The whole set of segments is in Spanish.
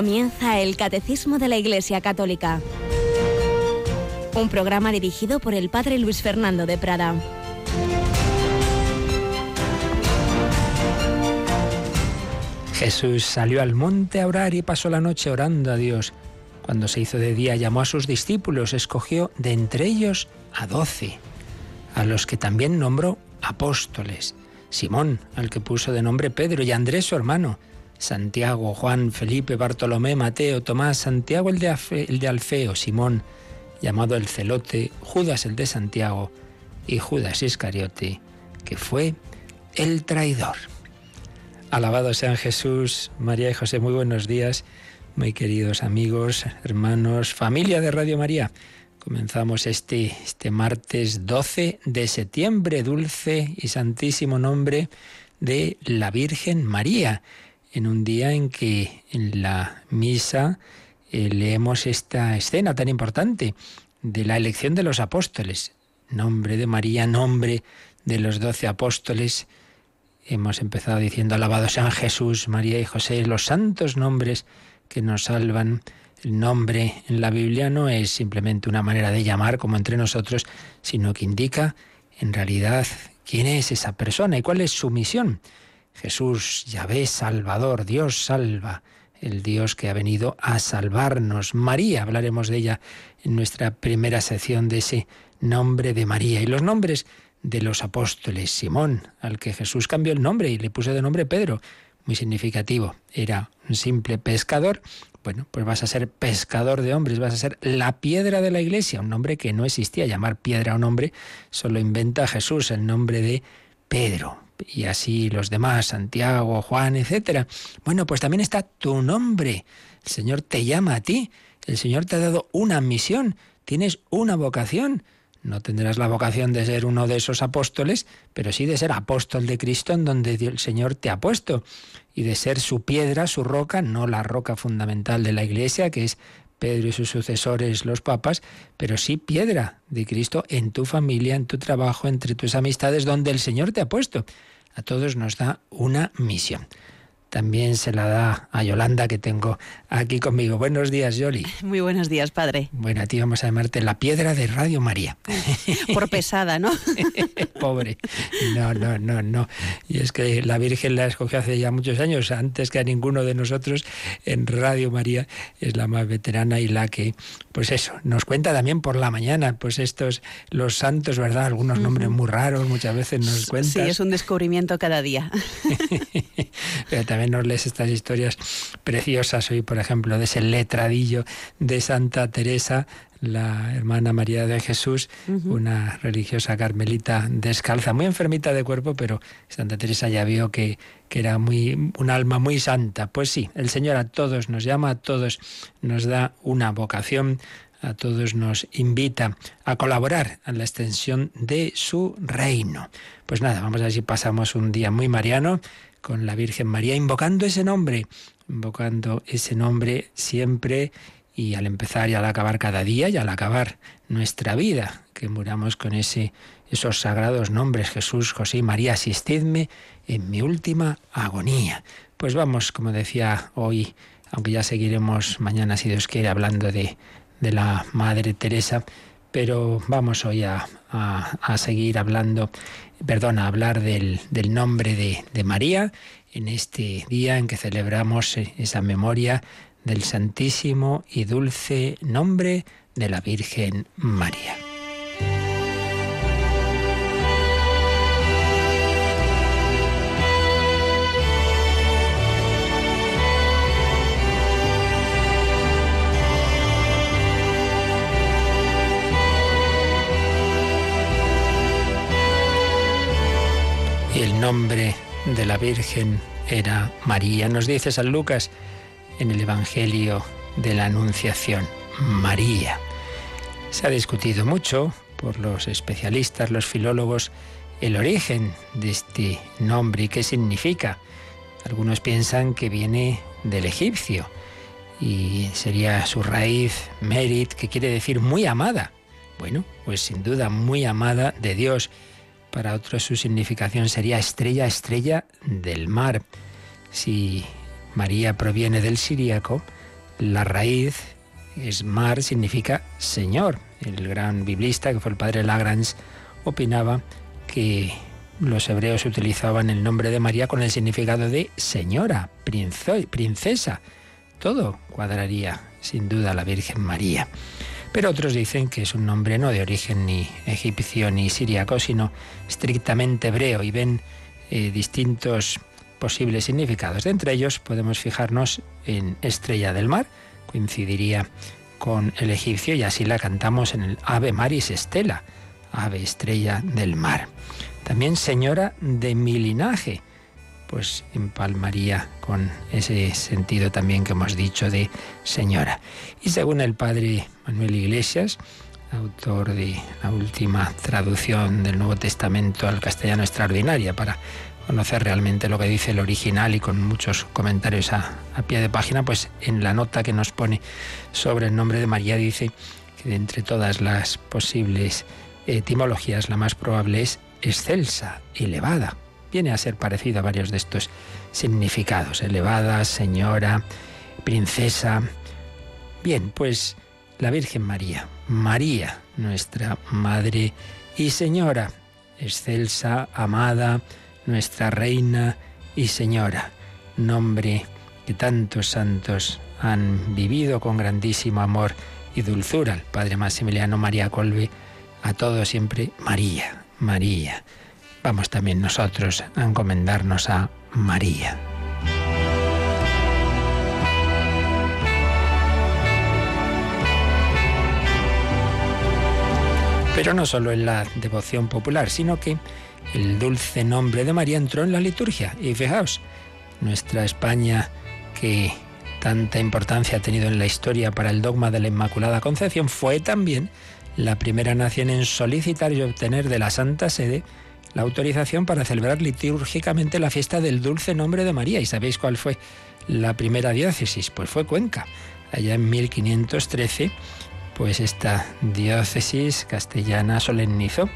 Comienza el Catecismo de la Iglesia Católica. Un programa dirigido por el Padre Luis Fernando de Prada. Jesús salió al monte a orar y pasó la noche orando a Dios. Cuando se hizo de día llamó a sus discípulos, escogió de entre ellos a doce, a los que también nombró apóstoles. Simón, al que puso de nombre Pedro, y Andrés su hermano, Santiago, Juan, Felipe, Bartolomé, Mateo, Tomás, Santiago el de, Alfeo, Simón, llamado el Celote, Judas el de Santiago y Judas Iscariote, que fue el traidor. Alabado sean Jesús, María y José, muy buenos días, muy queridos amigos, hermanos, familia de Radio María. Comenzamos este, este martes 12 de septiembre, dulce y santísimo nombre de la Virgen María en un día en que en la misa eh, leemos esta escena tan importante de la elección de los apóstoles. Nombre de María, nombre de los doce apóstoles. Hemos empezado diciendo, alabado sean Jesús, María y José, los santos nombres que nos salvan. El nombre en la Biblia no es simplemente una manera de llamar como entre nosotros, sino que indica en realidad quién es esa persona y cuál es su misión. Jesús, Yahvé Salvador, Dios salva, el Dios que ha venido a salvarnos. María, hablaremos de ella en nuestra primera sección de ese nombre de María. Y los nombres de los apóstoles. Simón, al que Jesús cambió el nombre y le puso de nombre Pedro, muy significativo. Era un simple pescador. Bueno, pues vas a ser pescador de hombres, vas a ser la piedra de la iglesia, un nombre que no existía. Llamar piedra a un hombre solo inventa Jesús, el nombre de Pedro y así los demás, Santiago, Juan, etcétera. Bueno, pues también está tu nombre. El Señor te llama a ti. El Señor te ha dado una misión. Tienes una vocación. No tendrás la vocación de ser uno de esos apóstoles, pero sí de ser apóstol de Cristo en donde el Señor te ha puesto y de ser su piedra, su roca, no la roca fundamental de la Iglesia, que es Pedro y sus sucesores, los papas, pero sí piedra de Cristo en tu familia, en tu trabajo, entre tus amistades, donde el Señor te ha puesto. A todos nos da una misión también se la da a Yolanda que tengo aquí conmigo. Buenos días, Yoli. Muy buenos días, padre. Bueno, a ti vamos a llamarte la piedra de Radio María. Por pesada, ¿no? Pobre. No, no, no, no. Y es que la Virgen la escogió hace ya muchos años, antes que a ninguno de nosotros en Radio María. Es la más veterana y la que, pues eso, nos cuenta también por la mañana, pues estos, los santos, ¿verdad? Algunos nombres muy raros, muchas veces nos cuentan. Sí, es un descubrimiento cada día. Pero también nos lees estas historias preciosas hoy, por ejemplo, de ese letradillo de Santa Teresa, la hermana María de Jesús, una religiosa carmelita descalza, muy enfermita de cuerpo, pero Santa Teresa ya vio que, que era muy, un alma muy santa. Pues sí, el Señor a todos nos llama, a todos nos da una vocación, a todos nos invita a colaborar en la extensión de su reino. Pues nada, vamos a ver si pasamos un día muy mariano con la Virgen María, invocando ese nombre, invocando ese nombre siempre y al empezar y al acabar cada día y al acabar nuestra vida, que muramos con ese, esos sagrados nombres, Jesús, José y María, asistidme en mi última agonía. Pues vamos, como decía hoy, aunque ya seguiremos mañana, si Dios quiere, hablando de, de la Madre Teresa, pero vamos hoy a, a, seguir hablando, perdón, a hablar del, del nombre de, de María en este día en que celebramos esa memoria del santísimo y dulce nombre de la Virgen María. El nombre de la Virgen era María. Nos dice San Lucas en el Evangelio de la Anunciación, María. Se ha discutido mucho por los especialistas, los filólogos, el origen de este nombre y qué significa. Algunos piensan que viene del egipcio y sería su raíz Merit, que quiere decir muy amada. Bueno, pues sin duda muy amada de Dios para otros su significación sería estrella, estrella del mar. Si María proviene del siríaco, La raíz es mar, significa Señor. El gran biblista, que fue el padre Lagrange, opinaba que los hebreos utilizaban el nombre de María con el significado de señora, princesa. Todo cuadraría, sin duda, la Virgen María. Pero otros dicen que es un nombre no de origen ni egipcio ni siríaco, sino estrictamente hebreo y ven eh, distintos posibles significados. De entre ellos podemos fijarnos en Estrella del Mar, coincidiría con el egipcio y así la cantamos en el Ave Maris Estela, Ave Estrella del Mar. También Señora de mi linaje, pues empalmaría con ese sentido también que hemos dicho de señora. Y según el padre Manuel Iglesias, autor de la última traducción del Nuevo Testamento al castellano extraordinaria para conocer realmente lo que dice el original y con muchos comentarios a, pie de página, pues en la nota que nos pone sobre el nombre de María dice que de entre todas las posibles etimologías la más probable es excelsa, elevada. Viene a ser parecido a varios de estos significados, elevada, señora, princesa. Bien, pues la Virgen María, María, nuestra Madre y Señora, excelsa, amada, nuestra Reina y Señora, nombre que tantos santos han vivido con grandísimo amor y dulzura. El Padre Maximiliano María Colbe, a todos siempre María, María. Vamos también nosotros a encomendarnos a María. Pero no solo en la devoción popular, sino que el dulce nombre de María entró en la liturgia. Y fijaos, nuestra España, que tanta importancia ha tenido en la historia para el dogma de la Inmaculada Concepción, fue también la primera nación en solicitar y obtener de la Santa Sede la autorización para celebrar litúrgicamente la fiesta del dulce nombre de María. ¿Y sabéis cuál fue la primera diócesis? Pues fue Cuenca. Allá en 1513, pues esta diócesis castellana solemnizó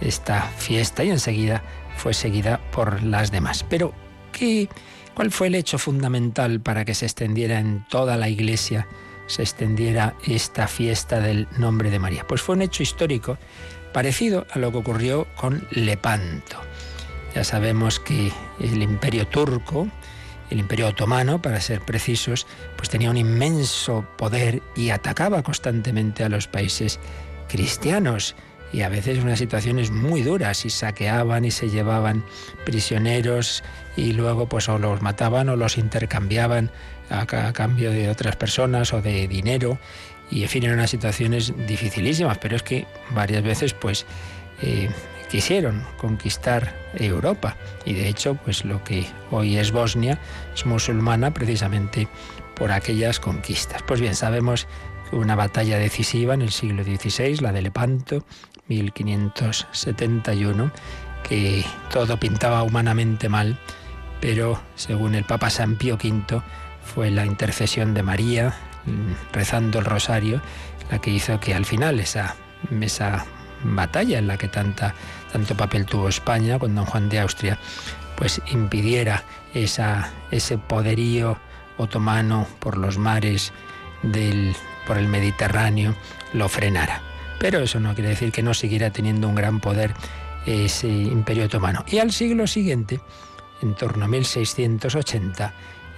esta fiesta y enseguida fue seguida por las demás. Pero, ¿qué, ¿cuál fue el hecho fundamental para que se extendiera en toda la iglesia, se extendiera esta fiesta del nombre de María? Pues fue un hecho histórico parecido a lo que ocurrió con Lepanto. Ya sabemos que el imperio turco, el imperio otomano, para ser precisos, pues tenía un inmenso poder y atacaba constantemente a los países cristianos y a veces unas situaciones muy duras y saqueaban y se llevaban prisioneros y luego pues o los mataban o los intercambiaban a, cambio de otras personas o de dinero y en fin eran unas situaciones dificilísimas pero es que varias veces pues eh, quisieron conquistar Europa y de hecho pues lo que hoy es Bosnia es musulmana precisamente por aquellas conquistas. Pues bien, sabemos que una batalla decisiva en el siglo XVI, la de Lepanto, 1571, que todo pintaba humanamente mal, pero según el Papa San Pío V, fue la intercesión de María, rezando el rosario, la que hizo que al final esa, esa batalla en la que tanta, tanto papel tuvo España con don Juan de Austria, pues impidiera esa, ese poderío otomano por los mares del, por el Mediterráneo, lo frenara. Pero eso no quiere decir que no siguiera teniendo un gran poder ese imperio otomano. Y al siglo siguiente, en torno a 1680,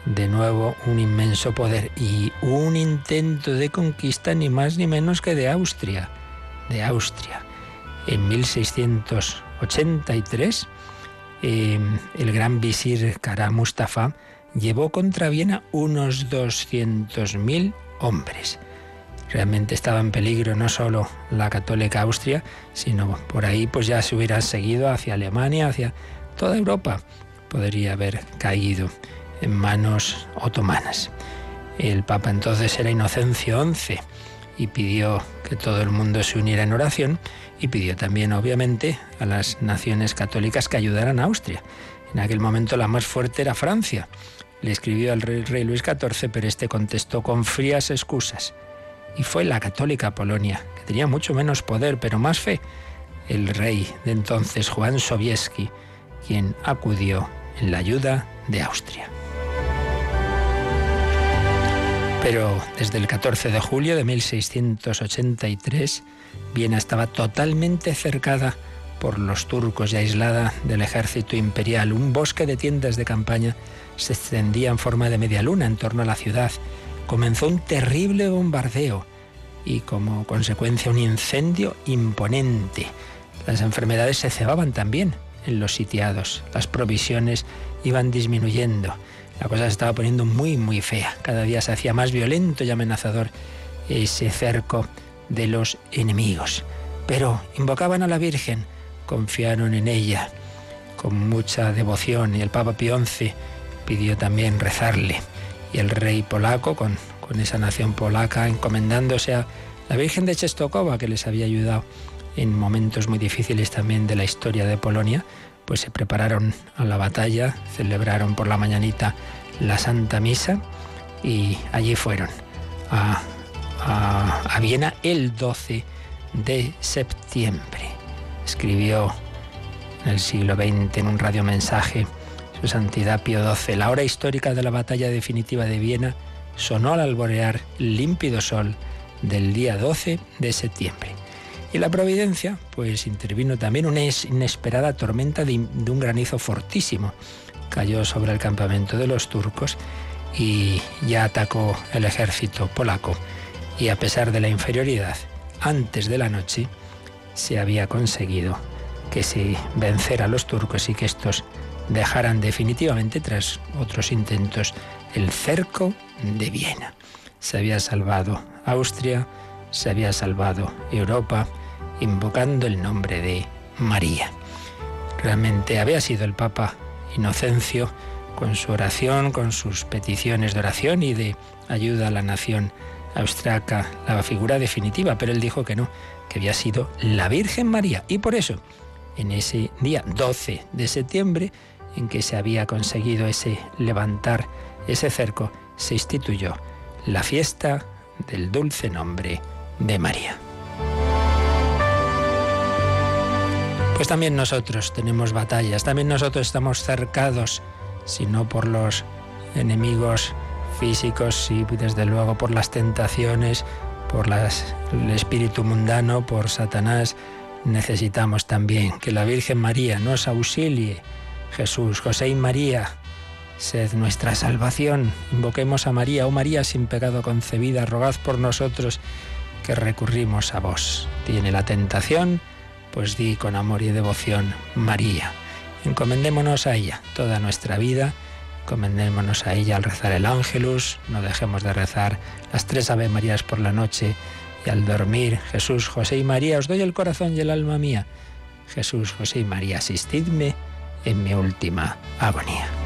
de nuevo un inmenso poder y un intento de conquista ni más ni menos que de Austria, de Austria. En 1683, em, el gran visir Kara Mustafa llevó contra Viena unos 200.000 hombres realmente estaba en peligro no solo la católica Austria, sino por ahí pues ya se hubiera seguido hacia Alemania, hacia toda Europa. Podría haber caído en manos otomanas. El Papa entonces era Inocencio XI y pidió que todo el mundo se uniera en oración y pidió también, obviamente, a las naciones católicas que ayudaran a Austria. En aquel momento la más fuerte era Francia. Le escribió al rey, rey Luis XIV, pero este contestó con frías excusas y fue la católica Polonia, que tenía mucho menos poder, pero más fe, el rey de entonces, Juan Sobieski, quien acudió en la ayuda de Austria. Pero desde el 14 de julio de 1683, Viena estaba totalmente cercada por los turcos y aislada del ejército imperial. Un bosque de tiendas de campaña se extendía en forma de media luna en torno a la ciudad. Comenzó un terrible bombardeo y como consecuencia un incendio imponente. Las enfermedades se cebaban también en los sitiados, las provisiones iban disminuyendo. La cosa se estaba poniendo muy, muy fea. Cada día se hacía más violento y amenazador ese cerco de los enemigos. Pero invocaban a la Virgen, confiaron en ella con mucha devoción y el Papa Pío XI pidió también rezarle. Y el rey polaco, con, con esa nación polaca, encomendándose a la Virgen de Czestochowa, que les había ayudado en momentos muy difíciles también de la historia de Polonia, pues se prepararon a la batalla, celebraron por la mañanita la Santa Misa y allí fueron a, Viena el 12 de septiembre. Escribió en el siglo XX en un radiomensaje su Santidad Pío XII. La hora histórica de la batalla definitiva de Viena sonó al alborear límpido sol del día 12 de septiembre. Y la providencia, pues intervino también una inesperada tormenta de, un granizo fortísimo. Cayó sobre el campamento de los turcos y ya atacó el ejército polaco. Y a pesar de la inferioridad, antes de la noche se había conseguido que se vencera los turcos y que estos dejaran definitivamente, tras otros intentos, el cerco de Viena. Se había salvado Austria, se había salvado Europa invocando el nombre de María. Realmente había sido el Papa Inocencio con su oración, con sus peticiones de oración y de ayuda a la nación austriaca, la figura definitiva, pero él dijo que no, que había sido la Virgen María. Y por eso, en ese día 12 de septiembre, en que se había conseguido ese levantar ese cerco, se instituyó la fiesta del dulce nombre de María. Pues también nosotros tenemos batallas, también nosotros estamos cercados, si no por los enemigos físicos, y desde luego por las tentaciones, por el espíritu mundano, por Satanás. Necesitamos también que la Virgen María nos auxilie. Jesús, José y María, Sed nuestra salvación. Invoquemos a María, oh María sin pecado concebida, rogad por nosotros que recurrimos a vos. Tiene la tentación, pues di con amor y devoción, María. Encomendémonos a ella toda nuestra vida, encomendémonos a ella al rezar el ángelus, no dejemos de rezar las tres Ave Marías por la noche y al dormir, Jesús, José y María, os doy el corazón y el alma mía. Jesús, José y María, asistidme en mi última agonía.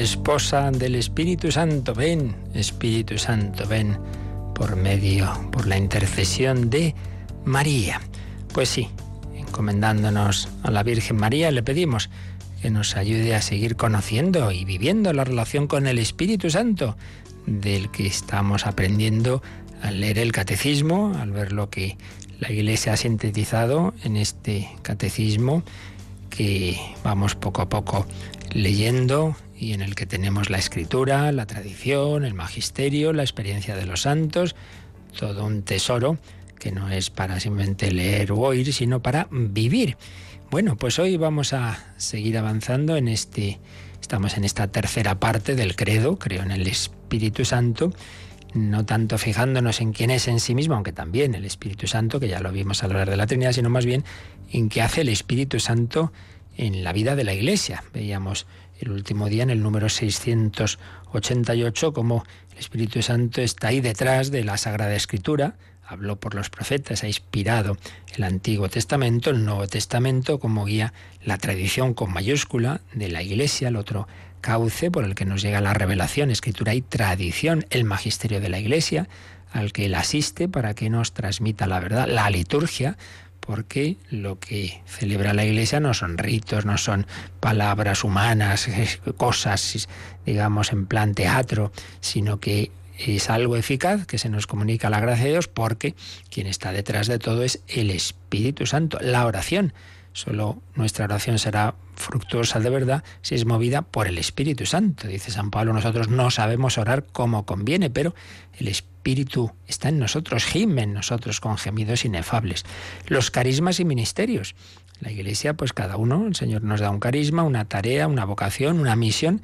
Esposa del Espíritu Santo, ven, Espíritu Santo, ven por medio, por la intercesión de María. Pues sí, encomendándonos a la Virgen María, le pedimos que nos ayude a seguir conociendo y viviendo la relación con el Espíritu Santo, del que estamos aprendiendo al leer el catecismo, al ver lo que la Iglesia ha sintetizado en este catecismo que vamos poco a poco leyendo y en el que tenemos la escritura, la tradición, el magisterio, la experiencia de los santos, todo un tesoro que no es para simplemente leer o oír, sino para vivir. Bueno, pues hoy vamos a seguir avanzando en este, estamos en esta tercera parte del credo, creo en el Espíritu Santo, no tanto fijándonos en quién es en sí mismo, aunque también el Espíritu Santo, que ya lo vimos al hablar de la Trinidad, sino más bien en qué hace el Espíritu Santo en la vida de la Iglesia. Veíamos el último día en el número 688 cómo el Espíritu Santo está ahí detrás de la Sagrada Escritura, habló por los profetas, ha inspirado el Antiguo Testamento, el Nuevo Testamento como guía la tradición con mayúscula de la Iglesia, el otro cauce por el que nos llega la revelación, escritura y tradición, el magisterio de la Iglesia, al que él asiste para que nos transmita la verdad, la liturgia, porque lo que celebra la Iglesia no son ritos, no son palabras humanas, cosas, digamos, en plan teatro, sino que es algo eficaz que se nos comunica la gracia de Dios porque quien está detrás de todo es el Espíritu Santo, la oración. Solo nuestra oración será fructuosa de verdad si es movida por el Espíritu Santo. Dice San Pablo, nosotros no sabemos orar como conviene, pero el Espíritu está en nosotros, gime en nosotros con gemidos inefables. Los carismas y ministerios. La Iglesia, pues cada uno, el Señor nos da un carisma, una tarea, una vocación, una misión,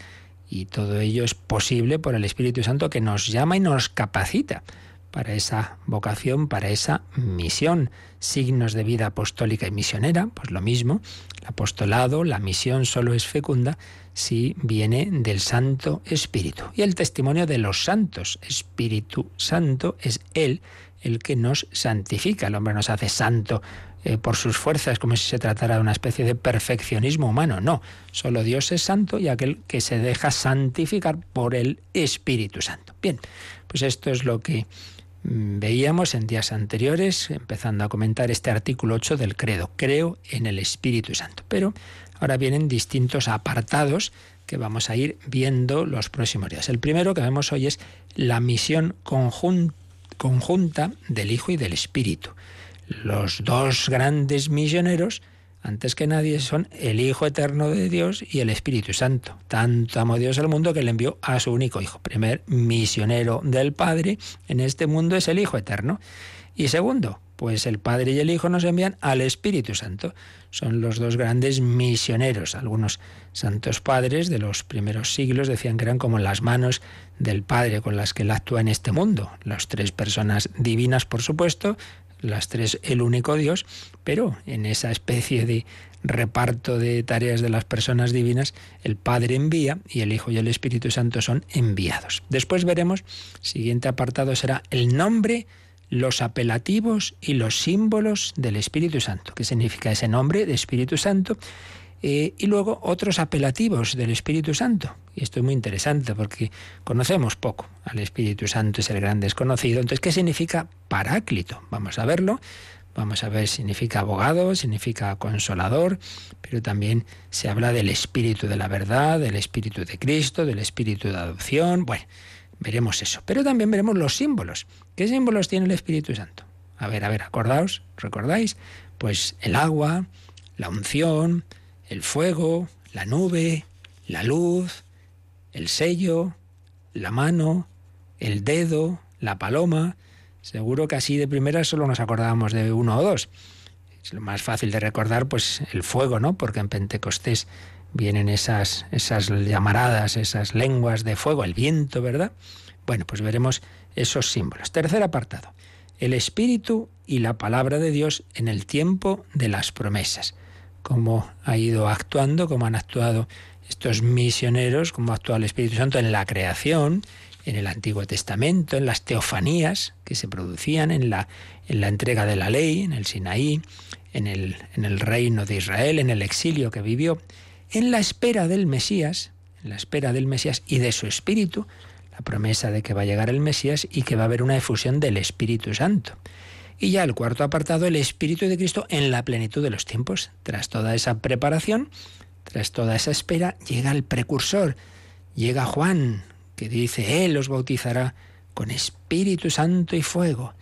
y todo ello es posible por el Espíritu Santo que nos llama y nos capacita para esa vocación, para esa misión. Signos de vida apostólica y misionera, pues lo mismo. El apostolado, la misión solo es fecunda si viene del Santo Espíritu. Y el testimonio de los santos, Espíritu Santo, es Él el que nos santifica. El hombre nos hace santo eh, por sus fuerzas, como si se tratara de una especie de perfeccionismo humano. No, solo Dios es santo y aquel que se deja santificar por el Espíritu Santo. Bien, pues esto es lo que Mm, veíamos en días anteriores, empezando a comentar este artículo 8 del credo, creo en el Espíritu Santo. Pero ahora vienen distintos apartados que vamos a ir viendo los próximos días. El primero que vemos hoy es la misión conjunta del Hijo y del Espíritu. Los dos grandes misioneros antes que nadie son el Hijo Eterno de Dios y el Espíritu Santo. Tanto amó Dios al mundo que le envió a su único Hijo. Primer misionero del Padre en este mundo es el Hijo Eterno. Y segundo, pues el Padre y el Hijo nos envían al Espíritu Santo. Son los dos grandes misioneros. Algunos santos padres de los primeros siglos decían que eran como las manos del Padre con las que él actúa en este mundo. Las tres personas divinas, por supuesto, las tres el único Dios, pero en esa especie de reparto de tareas de las personas divinas, el Padre envía y el Hijo y el Espíritu Santo son enviados. Después veremos, siguiente apartado será el nombre, los apelativos y los símbolos del Espíritu Santo. ¿Qué significa ese nombre de Espíritu Santo? Eh, y luego otros apelativos del Espíritu Santo. Y esto es muy interesante porque conocemos poco al Espíritu Santo, es el gran desconocido. Entonces, ¿qué significa paráclito? Vamos a verlo. Vamos a ver, significa abogado, significa consolador, pero también se habla del Espíritu de la verdad, del Espíritu de Cristo, del Espíritu de adopción. Bueno, veremos eso. Pero también veremos los símbolos. ¿Qué símbolos tiene el Espíritu Santo? A ver, a ver, acordaos, ¿recordáis? Pues el agua, la unción, el fuego, la nube, la luz, el sello, la mano, el dedo, la paloma. Seguro que así de primera solo nos acordábamos de uno o dos. Es lo más fácil de recordar, pues el fuego, ¿no? Porque en Pentecostés vienen esas, esas llamaradas, esas lenguas de fuego, el viento, ¿verdad? Bueno, pues veremos esos símbolos. Tercer apartado. El Espíritu y la palabra de Dios en el tiempo de las promesas cómo ha ido actuando, cómo han actuado estos misioneros, cómo actuado el Espíritu Santo en la creación, en el Antiguo Testamento, en las teofanías que se producían, en la, en la entrega de la ley, en el Sinaí, en el, en el reino de Israel, en el exilio que vivió, en la espera del Mesías, en la espera del Mesías y de su Espíritu, la promesa de que va a llegar el Mesías y que va a haber una efusión del Espíritu Santo. Y ya el cuarto apartado, el Espíritu de Cristo en la plenitud de los tiempos. Tras toda esa preparación, tras toda esa espera, llega el precursor, llega Juan, que dice, Él os bautizará con Espíritu Santo y fuego.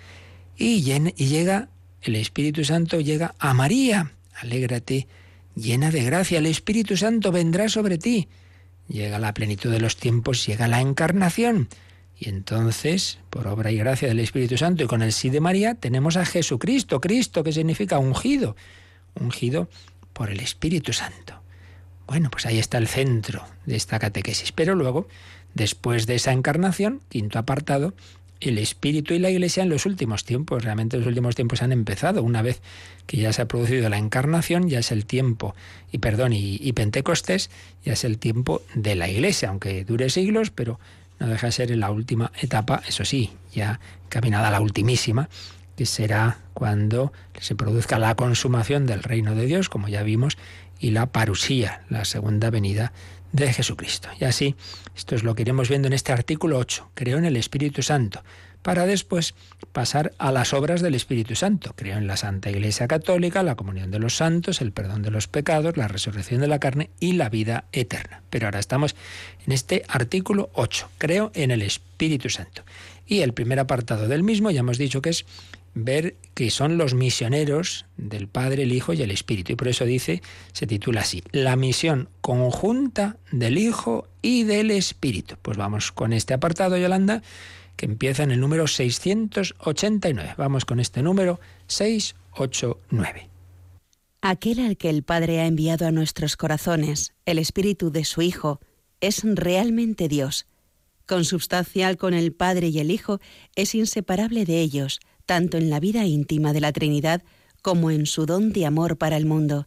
Y llega el Espíritu Santo, llega a María, alégrate, llena de gracia, el Espíritu Santo vendrá sobre ti. Llega la plenitud de los tiempos, llega la encarnación. Y entonces, por obra y gracia del Espíritu Santo y con el sí de María, tenemos a Jesucristo, Cristo, que significa ungido, ungido por el Espíritu Santo. Bueno, pues ahí está el centro de esta catequesis. Pero luego, después de esa encarnación, quinto apartado, el Espíritu y la Iglesia en los últimos tiempos. Realmente los últimos tiempos han empezado. Una vez que ya se ha producido la encarnación, ya es el tiempo, y perdón, y, Pentecostés, ya es el tiempo de la Iglesia, aunque dure siglos, pero no deja de ser en la última etapa, eso sí, ya caminada la ultimísima, que será cuando se produzca la consumación del reino de Dios, como ya vimos, y la parusía, la segunda venida de Jesucristo. Y así, esto es lo que iremos viendo en este artículo 8. Creo en el Espíritu Santo, para después pasar a las obras del Espíritu Santo. Creo en la Santa Iglesia Católica, la comunión de los santos, el perdón de los pecados, la resurrección de la carne y la vida eterna. Pero ahora estamos en este artículo 8. Creo en el Espíritu Santo. Y el primer apartado del mismo, ya hemos dicho que es ver que son los misioneros del Padre, el Hijo y el Espíritu. Y por eso dice, se titula así, la misión conjunta del Hijo y del Espíritu. Pues vamos con este apartado, Yolanda, que empieza en el número 689. Vamos con este número 689. Aquel al que el Padre ha enviado a nuestros corazones, el Espíritu de su Hijo, es realmente Dios. Consubstancial con el Padre y el Hijo, es inseparable de ellos, tanto en la vida íntima de la Trinidad como en su don de amor para el mundo.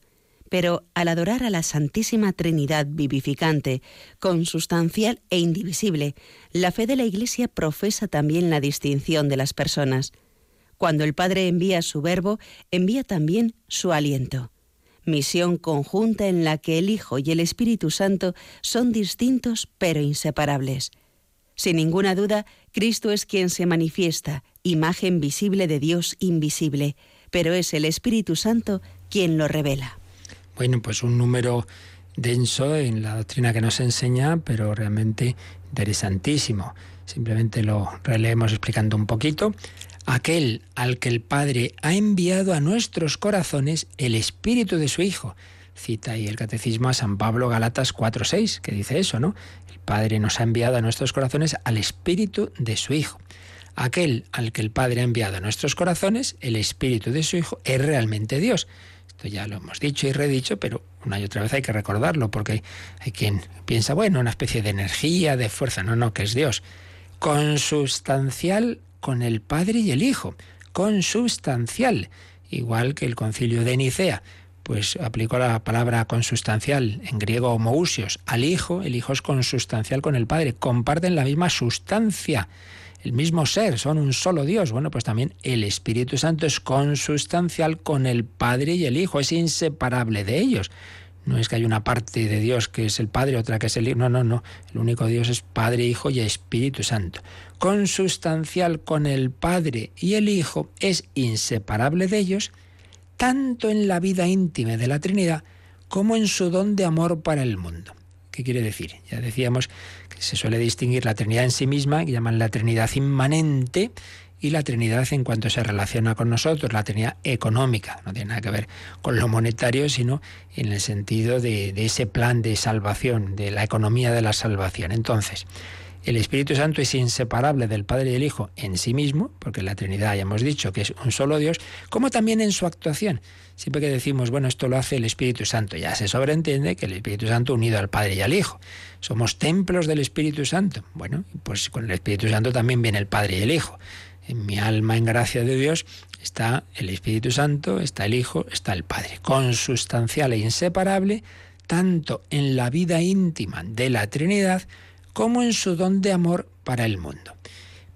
Pero al adorar a la Santísima Trinidad vivificante, consustancial e indivisible, la fe de la Iglesia profesa también la distinción de las personas. Cuando el Padre envía su verbo, envía también su aliento. Misión conjunta en la que el Hijo y el Espíritu Santo son distintos pero inseparables. Sin ninguna duda, Cristo es quien se manifiesta, imagen visible de Dios invisible, pero es el Espíritu Santo quien lo revela. Bueno, pues un número denso en la doctrina que nos enseña, pero realmente interesantísimo. Simplemente lo releemos explicando un poquito. Aquel al que el Padre ha enviado a nuestros corazones el Espíritu de su Hijo. Cita ahí el Catecismo a San Pablo Galatas 4.6, que dice eso, ¿no? El Padre nos ha enviado a nuestros corazones al Espíritu de su Hijo. Aquel al que el Padre ha enviado a nuestros corazones, el Espíritu de su Hijo, es realmente Dios. Esto ya lo hemos dicho y redicho, pero una y otra vez hay que recordarlo, porque hay, quien piensa, bueno, una especie de energía, de fuerza. No, no, que es Dios. Consustancial con el Padre y el Hijo. Consustancial. Igual que el concilio de Nicea pues aplicó la palabra consustancial, en griego homousios, al Hijo, el Hijo es consustancial con el Padre, comparten la misma sustancia el mismo ser, son un solo Dios. Bueno, pues también el Espíritu Santo es consustancial con el Padre y el Hijo, es inseparable de ellos. No es que hay una parte de Dios que es el Padre, otra que es el Hijo. No, no, no. El único Dios es Padre, Hijo y Espíritu Santo. Consustancial con el Padre y el Hijo es inseparable de ellos, tanto en la vida íntima de la Trinidad como en su don de amor para el mundo. ¿Qué quiere decir? Ya decíamos se suele distinguir la Trinidad en sí misma, que llaman la Trinidad inmanente, y la Trinidad en cuanto se relaciona con nosotros, la Trinidad económica. No tiene nada que ver con lo monetario, sino en el sentido de, de ese plan de salvación, de la economía de la salvación. Entonces, el Espíritu Santo es inseparable del Padre y del Hijo en sí mismo, porque la Trinidad ya hemos dicho que es un solo Dios, como también en su actuación. Siempre que decimos, bueno, esto lo hace el Espíritu Santo, ya se sobreentiende que el Espíritu Santo unido al Padre y al Hijo. Somos templos del Espíritu Santo. Bueno, pues con el Espíritu Santo también viene el Padre y el Hijo. En mi alma, en gracia de Dios, está el Espíritu Santo, está el Hijo, está el Padre. Consustancial e inseparable, tanto en la vida íntima de la Trinidad, como en su don de amor para el mundo.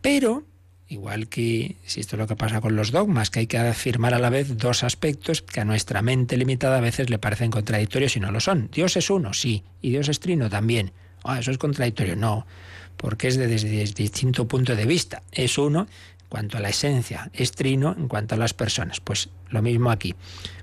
Pero, igual que si esto es lo que pasa con los dogmas, que hay que afirmar a la vez dos aspectos que a nuestra mente limitada a veces le parecen contradictorios y no lo son. Dios es uno, sí, y Dios es trino también. Ah, eso es contradictorio. No, porque es desde, distinto punto de vista. Es uno en cuanto a la esencia, es trino en cuanto a las personas. Pues lo mismo aquí.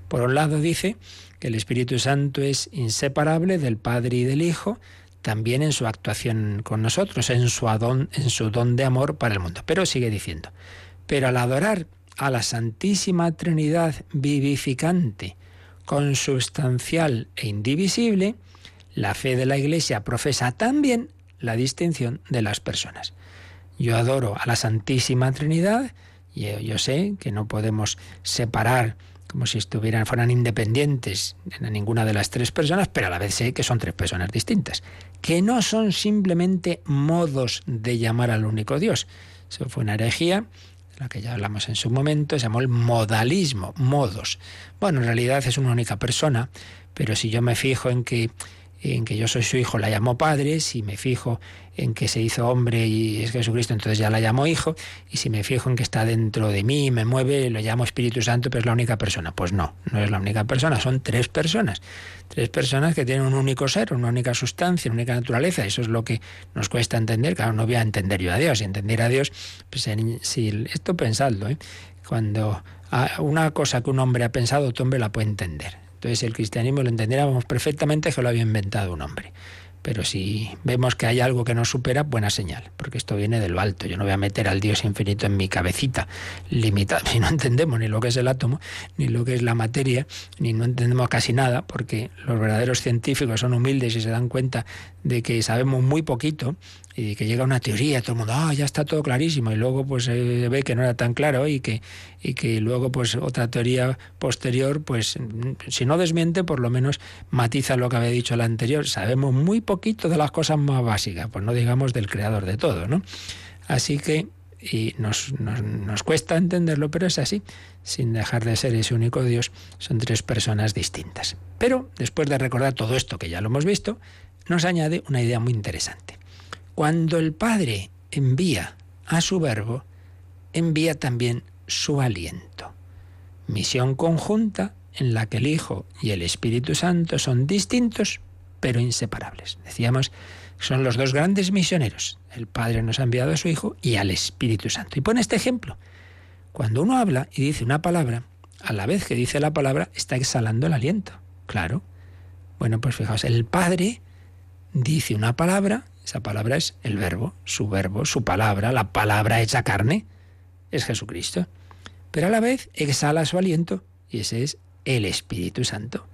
Por un lado dice que el Espíritu Santo es inseparable del Padre y del Hijo, también en su actuación con nosotros, en su, en su don de amor para el mundo. Pero sigue diciendo, pero al adorar a la Santísima Trinidad vivificante, consubstancial e indivisible, la fe de la Iglesia profesa también la distinción de las personas. Yo adoro a la Santísima Trinidad y yo sé que no podemos separar como si estuvieran, fueran independientes en ninguna de las tres personas, pero a la vez sé que son tres personas distintas, que no son simplemente modos de llamar al único Dios. Eso fue una herejía, de la que ya hablamos en su momento, se llamó el modalismo, modos. Bueno, en realidad es una única persona, pero si yo me fijo en que en que yo soy su hijo, la llamo padre, si me fijo en que se hizo hombre y es Jesucristo, entonces ya la llamo hijo, y si me fijo en que está dentro de mí, me mueve, lo llamo Espíritu Santo, pero es la única persona. Pues no, no es la única persona, son tres personas. Tres personas que tienen un único ser, una única sustancia, una única naturaleza. Eso es lo que nos cuesta entender. Claro, no voy a entender yo a Dios. Y entender a Dios, pues si esto pensadlo, ¿eh? cuando una cosa que un hombre ha pensado, otro hombre la puede entender. Entonces el cristianismo lo entendiéramos perfectamente que lo había inventado un hombre. Pero si vemos que hay algo que nos supera, buena señal, porque esto viene de lo alto. Yo no voy a meter al Dios infinito en mi cabecita limitada. Si no entendemos ni lo que es el átomo, ni lo que es la materia, ni no entendemos casi nada, porque los verdaderos científicos son humildes y se dan cuenta de que sabemos muy poquito y que llega una teoría, todo el mundo, ah, ya está todo clarísimo, y luego pues se ve que no era tan claro y que, y que luego pues otra teoría posterior, pues si no desmiente, por lo menos matiza lo que había dicho la anterior. Sabemos muy poquito de las cosas más básicas, pues no digamos del creador de todo, ¿no? Así que y nos, nos, cuesta entenderlo, pero es así. Sin dejar de ser ese único Dios, son tres personas distintas. Pero después de recordar todo esto que ya lo hemos visto, nos añade una idea muy interesante. Cuando el Padre envía a su verbo, envía también su aliento. Misión conjunta en la que el Hijo y el Espíritu Santo son distintos pero inseparables. Decíamos son los dos grandes misioneros. El Padre nos ha enviado a su Hijo y al Espíritu Santo. Y pone este ejemplo. Cuando uno habla y dice una palabra, a la vez que dice la palabra, está exhalando el aliento. Claro. Bueno, pues fijaos, el Padre dice una palabra esa palabra es el verbo, su verbo, su palabra, la palabra hecha carne, es Jesucristo. Pero a la vez exhala su aliento y ese es el Espíritu Santo.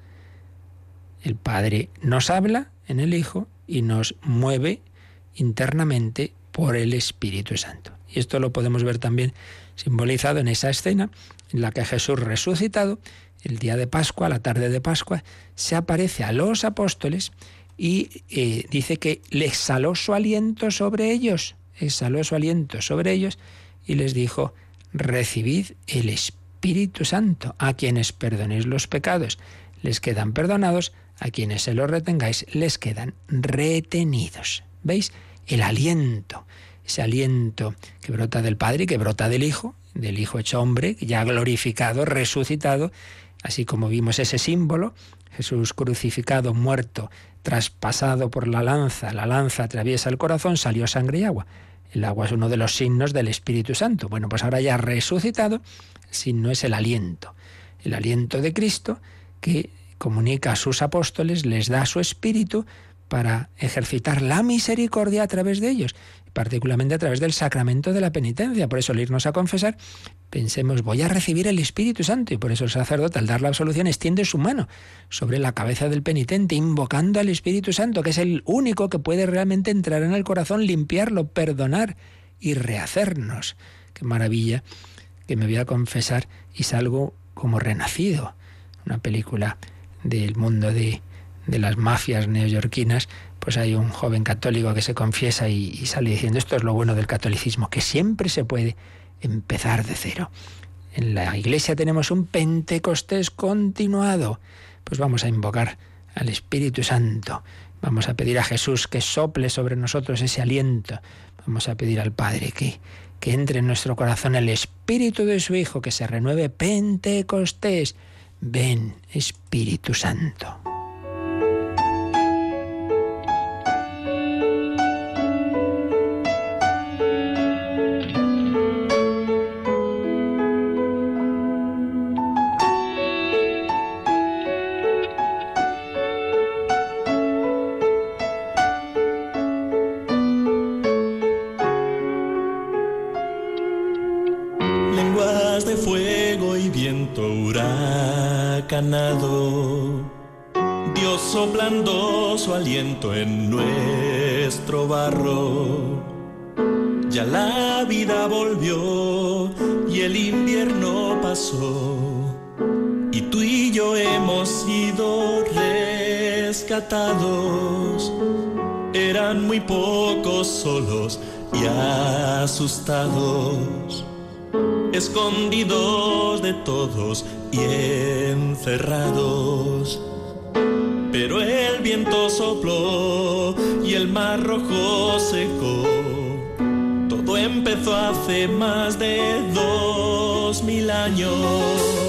El Padre nos habla en el Hijo y nos mueve internamente por el Espíritu Santo. Y esto lo podemos ver también simbolizado en esa escena en la que Jesús resucitado, el día de Pascua, la tarde de Pascua, se aparece a los apóstoles y eh, dice que le exhaló su aliento sobre ellos, exhaló su aliento sobre ellos y les dijo, recibid el Espíritu Santo, a quienes perdonéis los pecados, les quedan perdonados, a quienes se los retengáis, les quedan retenidos. ¿Veis? El aliento, ese aliento que brota del Padre y que brota del Hijo, del Hijo hecho hombre, ya glorificado, resucitado, así como vimos ese símbolo, Jesús crucificado, muerto, traspasado por la lanza, la lanza atraviesa el corazón, salió sangre y agua. El agua es uno de los signos del Espíritu Santo. Bueno, pues ahora ya resucitado, el signo es el aliento. El aliento de Cristo que comunica a sus apóstoles, les da su espíritu para ejercitar la misericordia a través de ellos, particularmente a través del sacramento de la penitencia. Por eso al irnos a confesar, pensemos, voy a recibir el Espíritu Santo, y por eso el sacerdote al dar la absolución extiende su mano sobre la cabeza del penitente, invocando al Espíritu Santo, que es el único que puede realmente entrar en el corazón, limpiarlo, perdonar y rehacernos. Qué maravilla que me voy a confesar y salgo como renacido. Una película del mundo de de las mafias neoyorquinas, pues hay un joven católico que se confiesa y, sale diciendo esto es lo bueno del catolicismo, que siempre se puede empezar de cero. En la iglesia tenemos un Pentecostés continuado. Pues vamos a invocar al Espíritu Santo. Vamos a pedir a Jesús que sople sobre nosotros ese aliento. Vamos a pedir al Padre que, que entre en nuestro corazón el Espíritu de su Hijo, que se renueve Pentecostés. Ven, Espíritu Santo. El invierno pasó. Y tú y yo hemos sido rescatados. Eran muy pocos solos y asustados, escondidos de todos y encerrados. Pero el viento sopló y el mar rojo secó. Empezó hace más de dos mil años.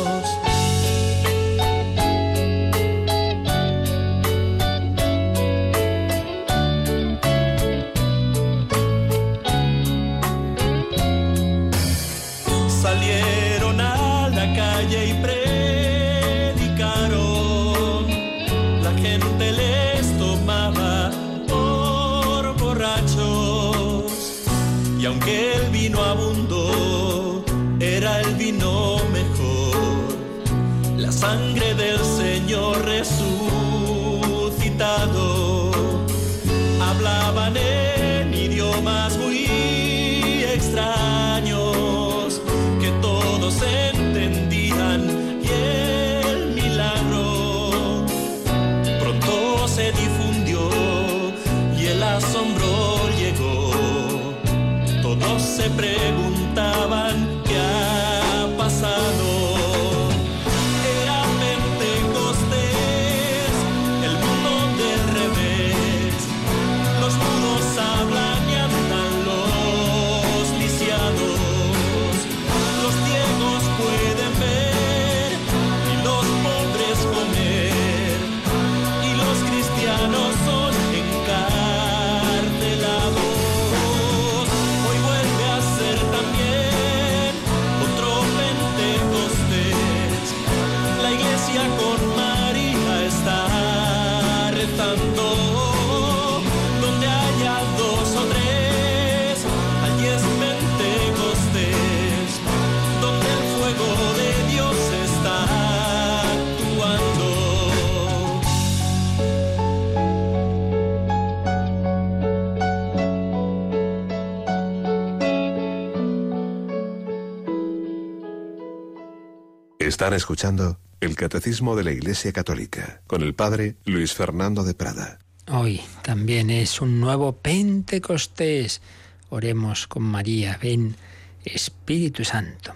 Están escuchando el Catecismo de la Iglesia Católica con el Padre Luis Fernando de Prada. Hoy también es un nuevo Pentecostés. Oremos con María, ven Espíritu Santo.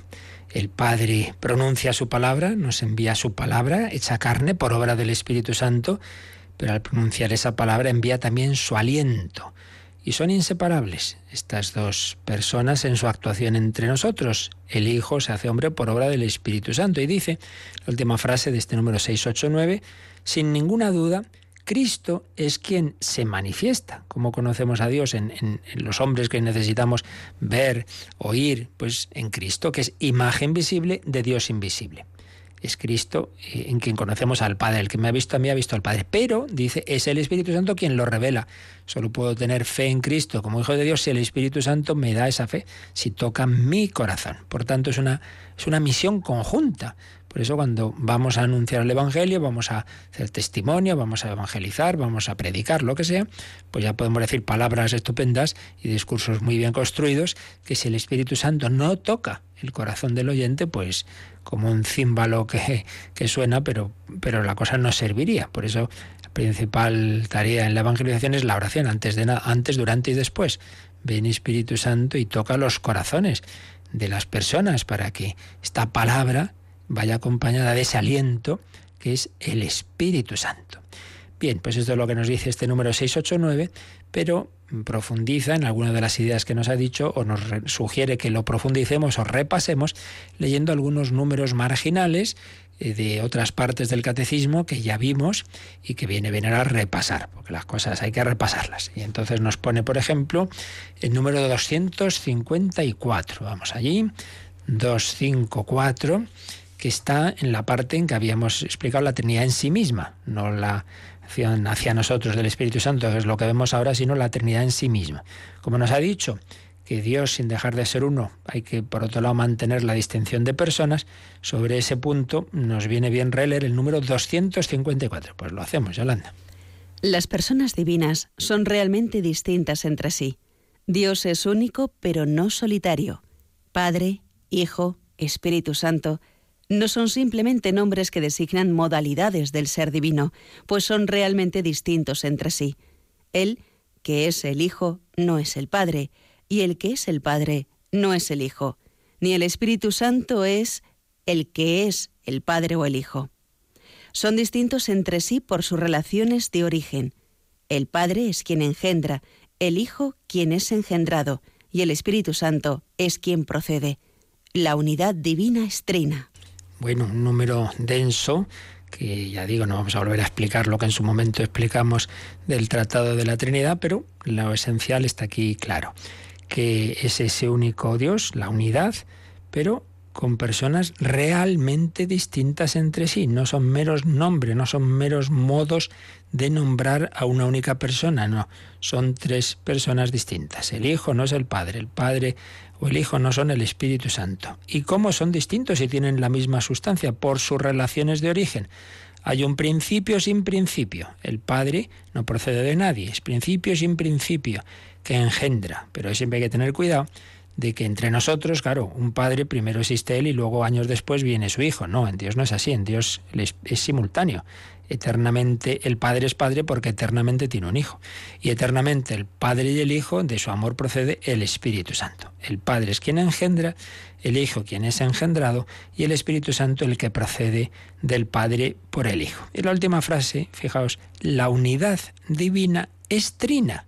El Padre pronuncia su palabra, nos envía su palabra hecha carne por obra del Espíritu Santo, pero al pronunciar esa palabra envía también su aliento y son inseparables estas dos personas en su actuación entre nosotros. El Hijo se hace hombre por obra del Espíritu Santo. Y dice, la última frase de este número 689, sin ninguna duda, Cristo es quien se manifiesta, como conocemos a Dios en, en, los hombres que necesitamos ver, oír, pues en Cristo, que es imagen visible de Dios invisible es Cristo eh, en quien conocemos al Padre. El que me ha visto a mí ha visto al Padre. Pero, dice, es el Espíritu Santo quien lo revela. Solo puedo tener fe en Cristo como Hijo de Dios si el Espíritu Santo me da esa fe, si toca mi corazón. Por tanto, es una, es una misión conjunta. Por eso cuando vamos a anunciar el Evangelio, vamos a hacer testimonio, vamos a evangelizar, vamos a predicar, lo que sea, pues ya podemos decir palabras estupendas y discursos muy bien construidos, que si el Espíritu Santo no toca el corazón del oyente, pues como un címbalo que, que suena, pero, pero la cosa no serviría. Por eso la principal tarea en la evangelización es la oración, antes, de antes, durante y después. Ven Espíritu Santo y toca los corazones de las personas para que esta palabra vaya acompañada de ese aliento que es el Espíritu Santo. Bien, pues esto es lo que nos dice este número 689, pero profundiza en alguna de las ideas que nos ha dicho o nos sugiere que lo profundicemos o repasemos leyendo algunos números marginales eh, de otras partes del catecismo que ya vimos y que viene bien a repasar, porque las cosas hay que repasarlas. Y entonces nos pone, por ejemplo, el número 254. Vamos allí, 254, que está en la parte en que habíamos explicado la Trinidad en sí misma, no la hacia nosotros del Espíritu Santo, que es lo que vemos ahora, sino la Trinidad en sí misma. Como nos ha dicho, que Dios, sin dejar de ser uno, hay que, por otro lado, mantener la distinción de personas, sobre ese punto nos viene bien releer el número 254. Pues lo hacemos, Yolanda. Las personas divinas son realmente distintas entre sí. Dios es único, pero no solitario. Padre, Hijo, Espíritu Santo, no son simplemente nombres que designan modalidades del ser divino, pues son realmente distintos entre sí. Él, que es el Hijo, no es el Padre, y el que es el Padre, no es el Hijo, ni el Espíritu Santo es el que es el Padre o el Hijo. Son distintos entre sí por sus relaciones de origen. El Padre es quien engendra, el Hijo quien es engendrado, y el Espíritu Santo es quien procede. La unidad divina es trina bueno, un número denso que ya digo, no vamos a volver a explicar lo que en su momento explicamos del Tratado de la Trinidad, pero lo esencial está aquí claro, que es ese único Dios, la unidad, pero con personas realmente distintas entre sí. No son meros nombres, no son meros modos de nombrar a una única persona, no. Son tres personas distintas. El Hijo no es el Padre, el Padre o el Hijo no son el Espíritu Santo. ¿Y cómo son distintos si tienen la misma sustancia? Por sus relaciones de origen. Hay un principio sin principio. El Padre no procede de nadie, es principio sin principio, que engendra. Pero siempre hay que tener cuidado de que entre nosotros, claro, un padre primero existe él y luego años después viene su hijo. No, en Dios no es así, en Dios es, simultáneo. Eternamente el Padre es Padre porque eternamente tiene un Hijo. Y eternamente el Padre y el Hijo, de su amor procede el Espíritu Santo. El Padre es quien engendra, el Hijo quien es engendrado y el Espíritu Santo el que procede del Padre por el Hijo. Y la última frase, fijaos, la unidad divina es trina.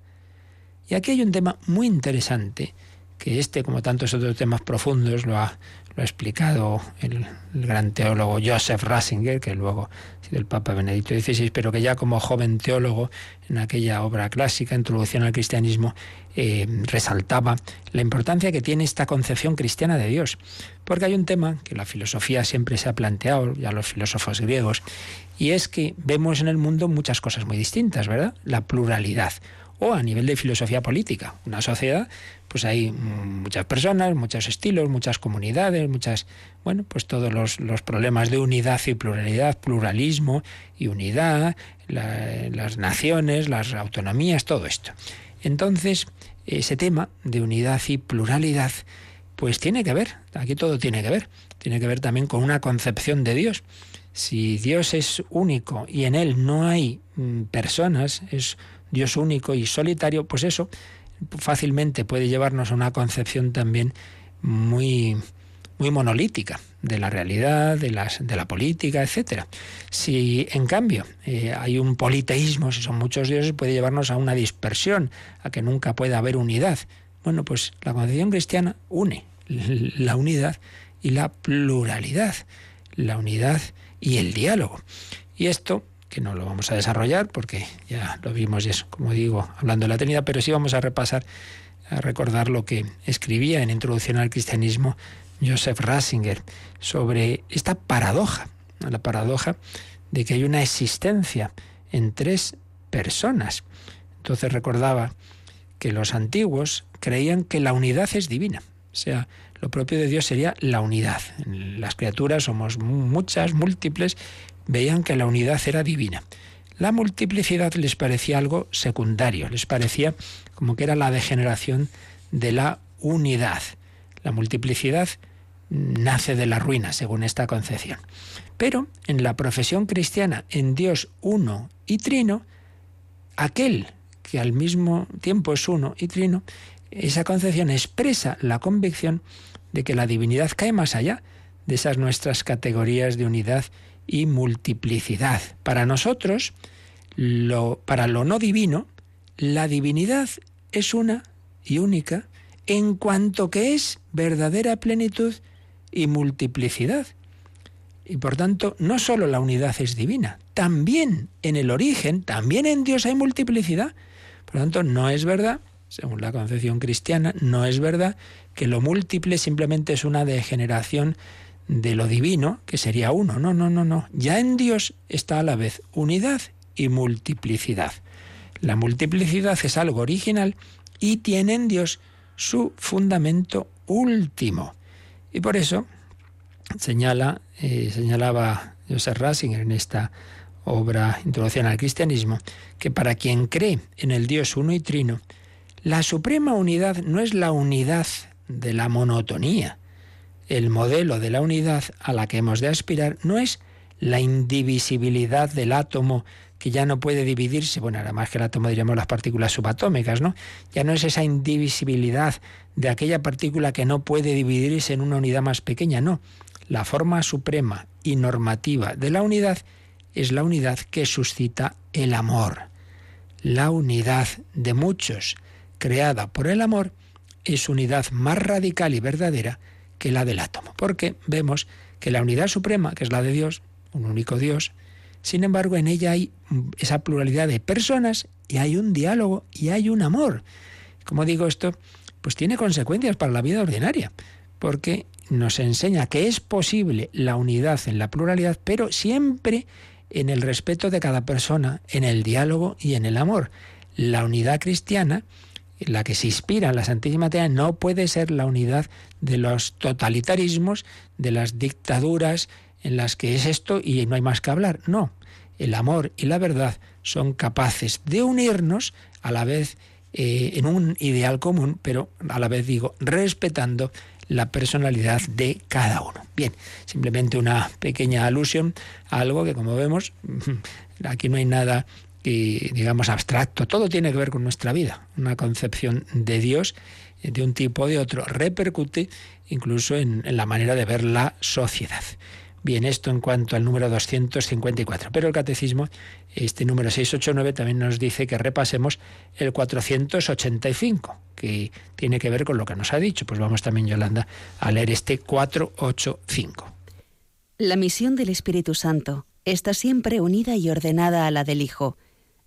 Y aquí hay un tema muy interesante que este, como tantos otros temas profundos, lo ha, lo ha explicado el, gran teólogo Joseph Ratzinger, que luego ha sido el Papa Benedicto XVI, pero que ya como joven teólogo, en aquella obra clásica, Introducción al Cristianismo, eh, resaltaba la importancia que tiene esta concepción cristiana de Dios. Porque hay un tema que la filosofía siempre se ha planteado, ya los filósofos griegos, y es que vemos en el mundo muchas cosas muy distintas, ¿verdad? La pluralidad o a nivel de filosofía política. Una sociedad, pues hay muchas personas, muchos estilos, muchas comunidades, muchas, bueno, pues todos los, problemas de unidad y pluralidad, pluralismo y unidad, las naciones, las autonomías, todo esto. Entonces, ese tema de unidad y pluralidad, pues tiene que ver, aquí todo tiene que ver, tiene que ver también con una concepción de Dios. Si Dios es único y en Él no hay mm, personas, es Dios único y solitario, pues eso fácilmente puede llevarnos a una concepción también muy, muy monolítica de la realidad, de, las, de la política, etc. Si en cambio eh, hay un politeísmo, si son muchos dioses, puede llevarnos a una dispersión, a que nunca pueda haber unidad. Bueno, pues la concepción cristiana une la unidad y la pluralidad, la unidad y el diálogo. Y esto que no lo vamos a desarrollar porque ya lo vimos, y es como digo, hablando de la Trinidad, pero sí vamos a repasar, a recordar lo que escribía en Introducción al Cristianismo Joseph Ratzinger sobre esta paradoja, la paradoja de que hay una existencia en tres personas. Entonces recordaba que los antiguos creían que la unidad es divina. O sea, lo propio de Dios sería la unidad. Las criaturas somos muchas, múltiples, veían que la unidad era divina. La multiplicidad les parecía algo secundario, les parecía como que era la degeneración de la unidad. La multiplicidad nace de la ruina, según esta concepción. Pero en la profesión cristiana, en Dios uno y trino, aquel que al mismo tiempo es uno y trino, esa concepción expresa la convicción de que la divinidad cae más allá de esas nuestras categorías de unidad y multiplicidad. Para nosotros, lo, para lo no divino, la divinidad es una y única en cuanto que es verdadera plenitud y multiplicidad. Y por tanto, no solo la unidad es divina, también en el origen, también en Dios hay multiplicidad. Por lo tanto, no es verdad, según la concepción cristiana, no es verdad que lo múltiple simplemente es una degeneración de lo divino, que sería uno. No, no, no, no. Ya en Dios está a la vez unidad y multiplicidad. La multiplicidad es algo original y tiene en Dios su fundamento último. Y por eso señala, eh, señalaba Joseph Ratzinger en esta obra Introducción al Cristianismo, que para quien cree en el Dios uno y trino, la suprema unidad no es la unidad de la monotonía. El modelo de la unidad a la que hemos de aspirar no es la indivisibilidad del átomo que ya no puede dividirse, bueno, ahora más que el átomo diríamos las partículas subatómicas, ¿no? Ya no es esa indivisibilidad de aquella partícula que no puede dividirse en una unidad más pequeña, no. La forma suprema y normativa de la unidad es la unidad que suscita el amor. La unidad de muchos, creada por el amor, es unidad más radical y verdadera que la del átomo, porque vemos que la unidad suprema, que es la de Dios, un único Dios, sin embargo, en ella hay esa pluralidad de personas y hay un diálogo y hay un amor. Como digo esto, pues tiene consecuencias para la vida ordinaria, porque nos enseña que es posible la unidad en la pluralidad, pero siempre en el respeto de cada persona, en el diálogo y en el amor. La unidad cristiana, la que se inspira en la Santísima Trinidad, no puede ser la unidad de los totalitarismos, de las dictaduras, en las que es esto y no hay más que hablar. No, el amor y la verdad son capaces de unirnos a la vez eh, en un ideal común, pero a la vez digo, respetando la personalidad de cada uno. Bien, simplemente una pequeña alusión a algo que como vemos, aquí no hay nada digamos abstracto, todo tiene que ver con nuestra vida. Una concepción de Dios de un tipo o de otro repercute incluso en la manera de ver la sociedad. Bien, esto en cuanto al número 254. Pero el catecismo, este número 689, también nos dice que repasemos el 485, que tiene que ver con lo que nos ha dicho. Pues vamos también, Yolanda, a leer este 485. La misión del Espíritu Santo está siempre unida y ordenada a la del Hijo.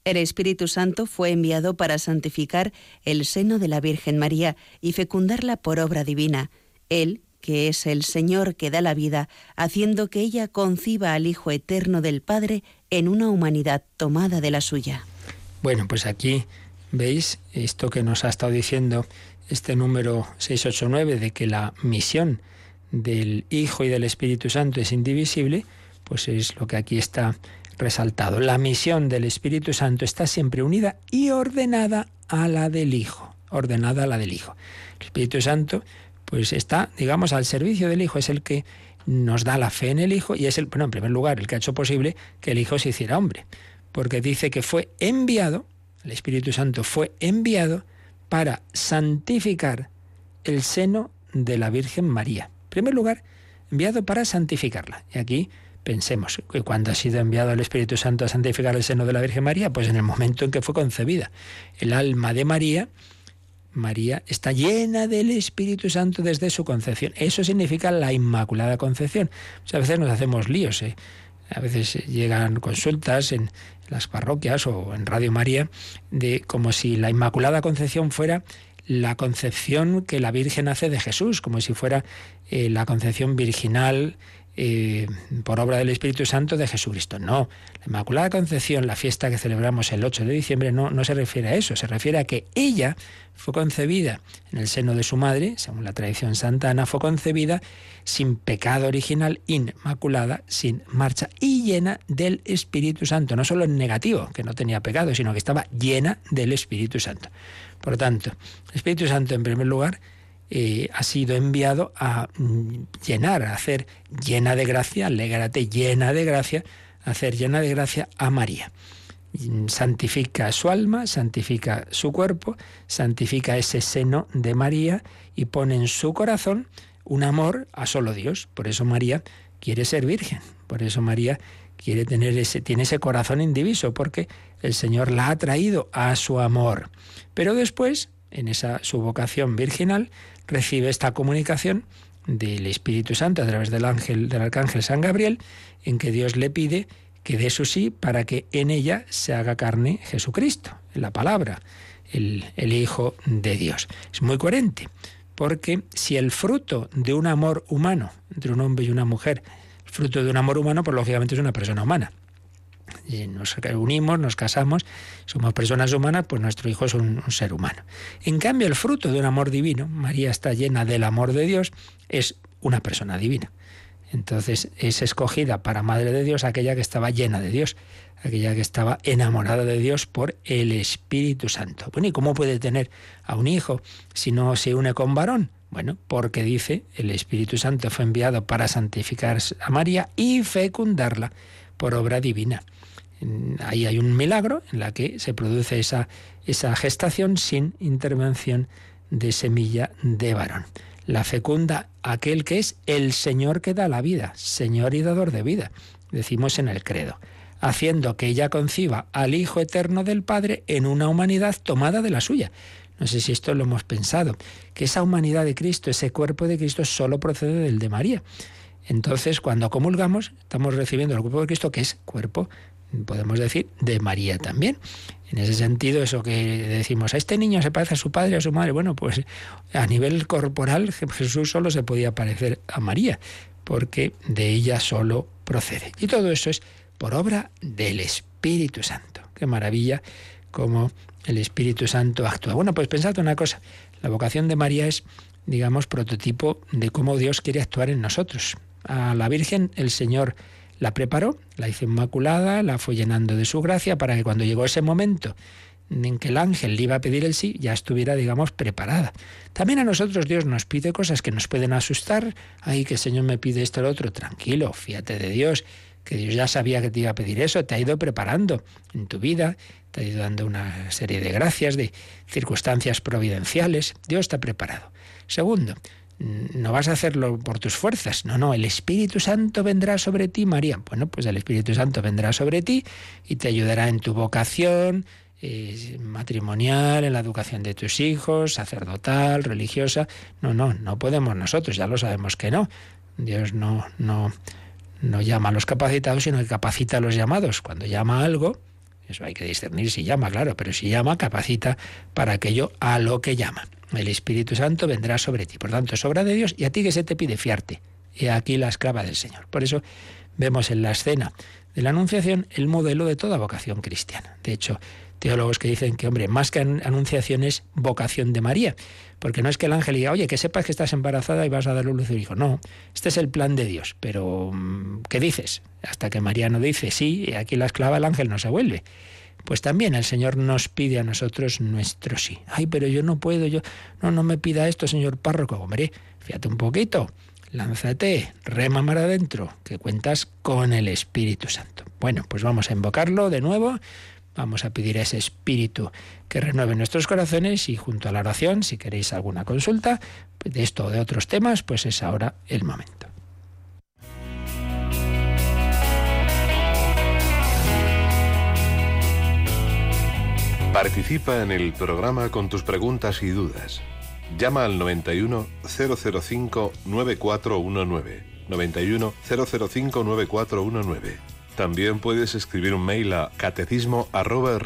El Espíritu Santo fue enviado para santificar el seno de la Virgen María y fecundarla por obra divina. Él que es el Señor que da la vida, haciendo que ella conciba al Hijo Eterno del Padre en una humanidad tomada de la suya. Bueno, pues aquí veis esto que nos ha estado diciendo este número 689 de que la misión del Hijo y del Espíritu Santo es indivisible, pues es lo que aquí está resaltado. La misión del Espíritu Santo está siempre unida y ordenada a la del Hijo, ordenada a la del Hijo. El Espíritu Santo pues está, digamos, al servicio del Hijo, es el que nos da la fe en el Hijo y es el, bueno, en primer lugar, el que ha hecho posible que el Hijo se hiciera hombre, porque dice que fue enviado, el Espíritu Santo fue enviado para santificar el seno de la Virgen María. En primer lugar, enviado para santificarla. Y aquí pensemos, que cuando ha sido enviado el Espíritu Santo a santificar el seno de la Virgen María? Pues en el momento en que fue concebida. El alma de María María está llena del Espíritu Santo desde su concepción. Eso significa la Inmaculada Concepción. a veces nos hacemos líos. ¿eh? A veces llegan consultas en las parroquias o en Radio María de como si la Inmaculada Concepción fuera la concepción que la Virgen hace de Jesús, como si fuera eh, la concepción virginal por obra del Espíritu Santo de Jesucristo. No, la Inmaculada Concepción, la fiesta que celebramos el 8 de diciembre, no, se refiere a eso, se refiere a que ella fue concebida en el seno de su madre, según la tradición santana, fue concebida sin pecado original, inmaculada, sin marcha y llena del Espíritu Santo, no solo en negativo, que no tenía pecado, sino que estaba llena del Espíritu Santo. Por lo tanto, el Espíritu Santo, en primer lugar, eh, ha sido enviado a mm, llenar, a hacer llena de gracia, alégrate llena de gracia, hacer llena de gracia a María. Santifica su alma, santifica su cuerpo, santifica ese seno de María y pone en su corazón un amor a solo Dios. Por eso María quiere ser virgen, por eso María quiere tener ese, tiene ese corazón indiviso, porque el Señor la ha traído a su amor. Pero después, en esa su vocación virginal, recibe esta comunicación del Espíritu Santo a través del ángel del arcángel San Gabriel, en que Dios le pide que dé su sí para que en ella se haga carne Jesucristo, la palabra, el, el Hijo de Dios. Es muy coherente, porque si el fruto de un amor humano entre un hombre y una mujer, fruto de un amor humano, pues lógicamente es una persona humana. Nos unimos, nos casamos, somos personas humanas, pues nuestro hijo es un, un ser humano. En cambio, el fruto de un amor divino, María está llena del amor de Dios, es una persona divina. Entonces es escogida para Madre de Dios aquella que estaba llena de Dios, aquella que estaba enamorada de Dios por el Espíritu Santo. Bueno, ¿y cómo puede tener a un hijo si no se une con varón? Bueno, porque dice, el Espíritu Santo fue enviado para santificar a María y fecundarla por obra divina. Ahí hay un milagro en la que se produce esa, esa gestación sin intervención de semilla de varón. La fecunda aquel que es el Señor que da la vida, Señor y dador de vida, decimos en el credo, haciendo que ella conciba al Hijo eterno del Padre en una humanidad tomada de la suya. No sé si esto lo hemos pensado, que esa humanidad de Cristo, ese cuerpo de Cristo, solo procede del de María. Entonces, cuando comulgamos, estamos recibiendo el cuerpo de Cristo, que es cuerpo, podemos decir, de María también. En ese sentido, eso que decimos, a este niño se parece a su padre, a su madre, bueno, pues a nivel corporal Jesús solo se podía parecer a María, porque de ella solo procede. Y todo eso es por obra del Espíritu Santo. Qué maravilla cómo el Espíritu Santo actúa. Bueno, pues pensad una cosa, la vocación de María es, digamos, prototipo de cómo Dios quiere actuar en nosotros. A la Virgen el Señor la preparó, la hizo inmaculada, la fue llenando de su gracia para que cuando llegó ese momento en que el ángel le iba a pedir el sí, ya estuviera, digamos, preparada. También a nosotros Dios nos pide cosas que nos pueden asustar. Ay, que el Señor me pide esto o lo otro. Tranquilo, fíjate de Dios, que Dios ya sabía que te iba a pedir eso, te ha ido preparando en tu vida, te ha ido dando una serie de gracias, de circunstancias providenciales. Dios está preparado. Segundo, no vas a hacerlo por tus fuerzas, no, no, el Espíritu Santo vendrá sobre ti, María. Bueno, pues el Espíritu Santo vendrá sobre ti y te ayudará en tu vocación eh, matrimonial, en la educación de tus hijos, sacerdotal, religiosa. No, no, no podemos nosotros, ya lo sabemos que no. Dios no, no, no llama a los capacitados, sino que capacita a los llamados. Cuando llama a algo, hay que discernir si llama, claro, pero si llama, capacita para aquello a lo que llama. El Espíritu Santo vendrá sobre ti. Por tanto, es obra de Dios y a ti que se te pide fiarte. Y aquí la esclava del Señor. Por eso vemos en la escena de la Anunciación el modelo de toda vocación cristiana. De hecho, teólogos que dicen que, hombre, más que anunciación es vocación de María, porque no es que el ángel diga, oye, que sepas que estás embarazada y vas a darle luz a tu hijo. No, este es el plan de Dios, pero mm, ¿qué dices? Hasta que María no dice sí, y aquí la esclava el ángel no se vuelve. Pues también el Señor nos pide a nosotros nuestro sí. Ay, pero yo no puedo, yo no, no me pida esto, señor párroco. Hombre, fíjate un poquito, lánzate, rema mar adentro, que cuentas con el Espíritu Santo. Bueno, pues vamos a invocarlo de nuevo. Vamos a pedir a ese Espíritu que renueve nuestros corazones y junto a la oración, si queréis alguna consulta de esto o de otros temas, pues es ahora el momento. Participa en el programa con tus preguntas y dudas. Llama al 91 005 9419. 91 005 9419. También puedes escribir un mail a catecismo arroba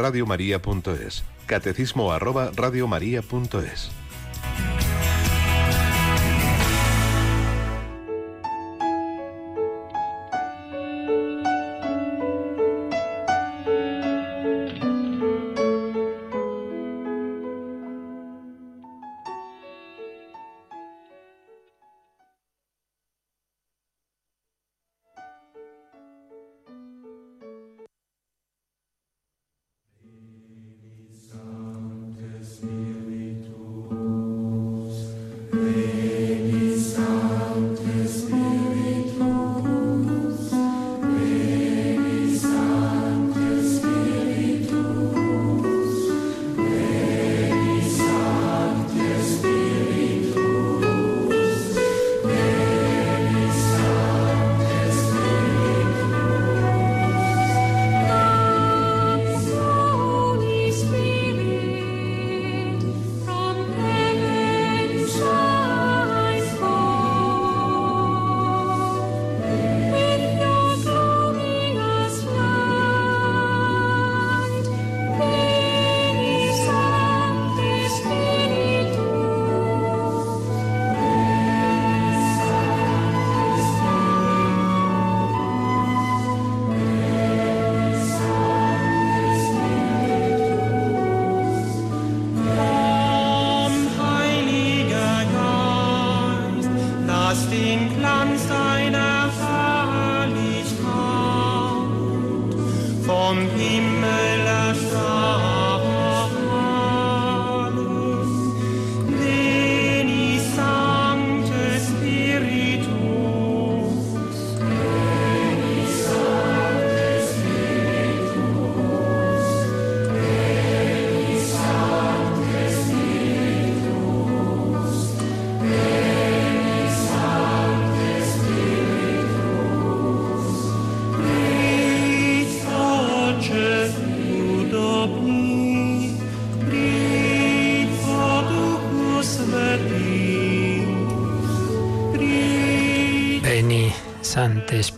arroba.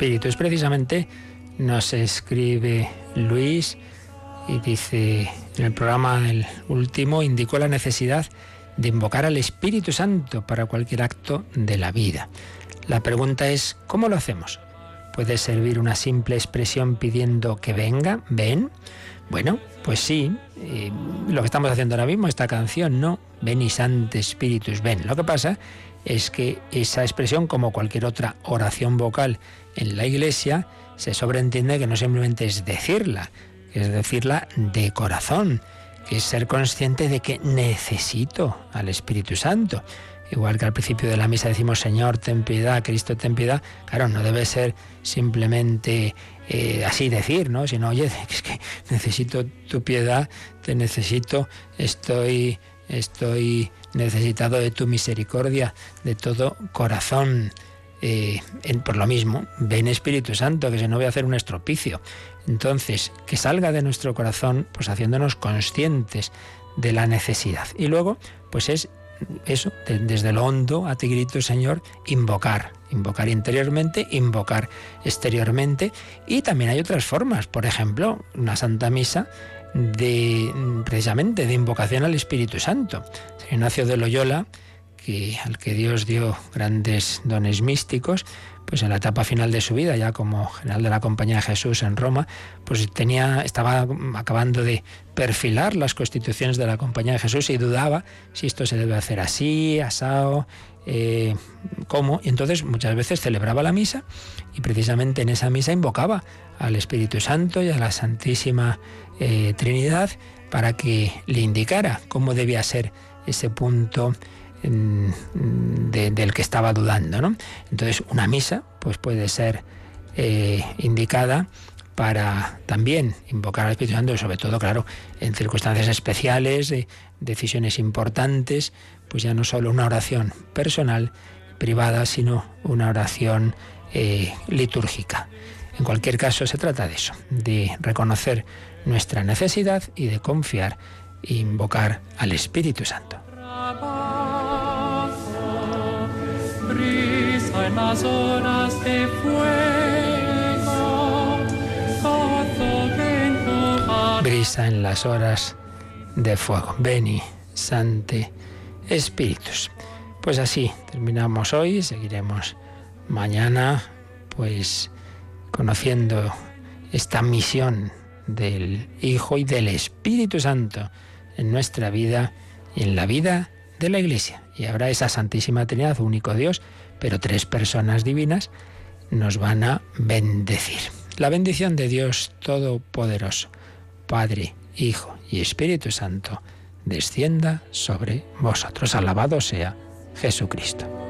Es precisamente, nos escribe Luis y dice, en el programa del último indicó la necesidad de invocar al Espíritu Santo para cualquier acto de la vida. La pregunta es, ¿cómo lo hacemos? ¿Puede servir una simple expresión pidiendo que venga? ¿Ven? Bueno, pues sí, eh, lo que estamos haciendo ahora mismo, esta canción, ¿no? Ven y Santo Espíritus, ven. Lo que pasa es que esa expresión, como cualquier otra oración vocal en la iglesia, se sobreentiende que no simplemente es decirla, es decirla de corazón, es ser consciente de que necesito al Espíritu Santo. Igual que al principio de la misa decimos Señor, ten piedad, Cristo, ten piedad. Claro, no debe ser simplemente eh, así decir, ¿no? Sino, oye, es que necesito tu piedad, te necesito, estoy, estoy necesitado de tu misericordia, de todo corazón. Eh, por lo mismo, ven Espíritu Santo, que se no voy a hacer un estropicio. Entonces, que salga de nuestro corazón, pues haciéndonos conscientes de la necesidad. Y luego, pues es eso, desde lo hondo, a ti grito, Señor, invocar, invocar interiormente, invocar exteriormente. Y también hay otras formas, por ejemplo, una Santa Misa de precisamente de invocación al Espíritu Santo. Ignacio de Loyola, que, al que Dios dio grandes dones místicos, pues en la etapa final de su vida, ya como general de la Compañía de Jesús en Roma, pues tenía, estaba acabando de perfilar las constituciones de la Compañía de Jesús y dudaba si esto se debe hacer así, asado, eh, cómo. Y entonces muchas veces celebraba la misa y precisamente en esa misa invocaba al Espíritu Santo y a la Santísima eh, Trinidad para que le indicara cómo debía ser ese punto del que estaba dudando. ¿no? Entonces, una misa pues puede ser eh, indicada para también invocar al Espíritu Santo, sobre todo, claro, en circunstancias especiales, decisiones importantes, pues ya no solo una oración personal, privada, sino una oración eh, litúrgica. En cualquier caso, se trata de eso, de reconocer nuestra necesidad y de confiar e invocar al Espíritu Santo. En las horas de fuego, Brisa en las horas de fuego. Beni, Sante, Espíritus. Pues así terminamos hoy, seguiremos mañana, pues conociendo esta misión del Hijo y del Espíritu Santo en nuestra vida y en la vida de la Iglesia. Y habrá esa Santísima Trinidad, único Dios, pero tres personas divinas nos van a bendecir. La bendición de Dios Todopoderoso, Padre, Hijo y Espíritu Santo, descienda sobre vosotros. Alabado sea Jesucristo.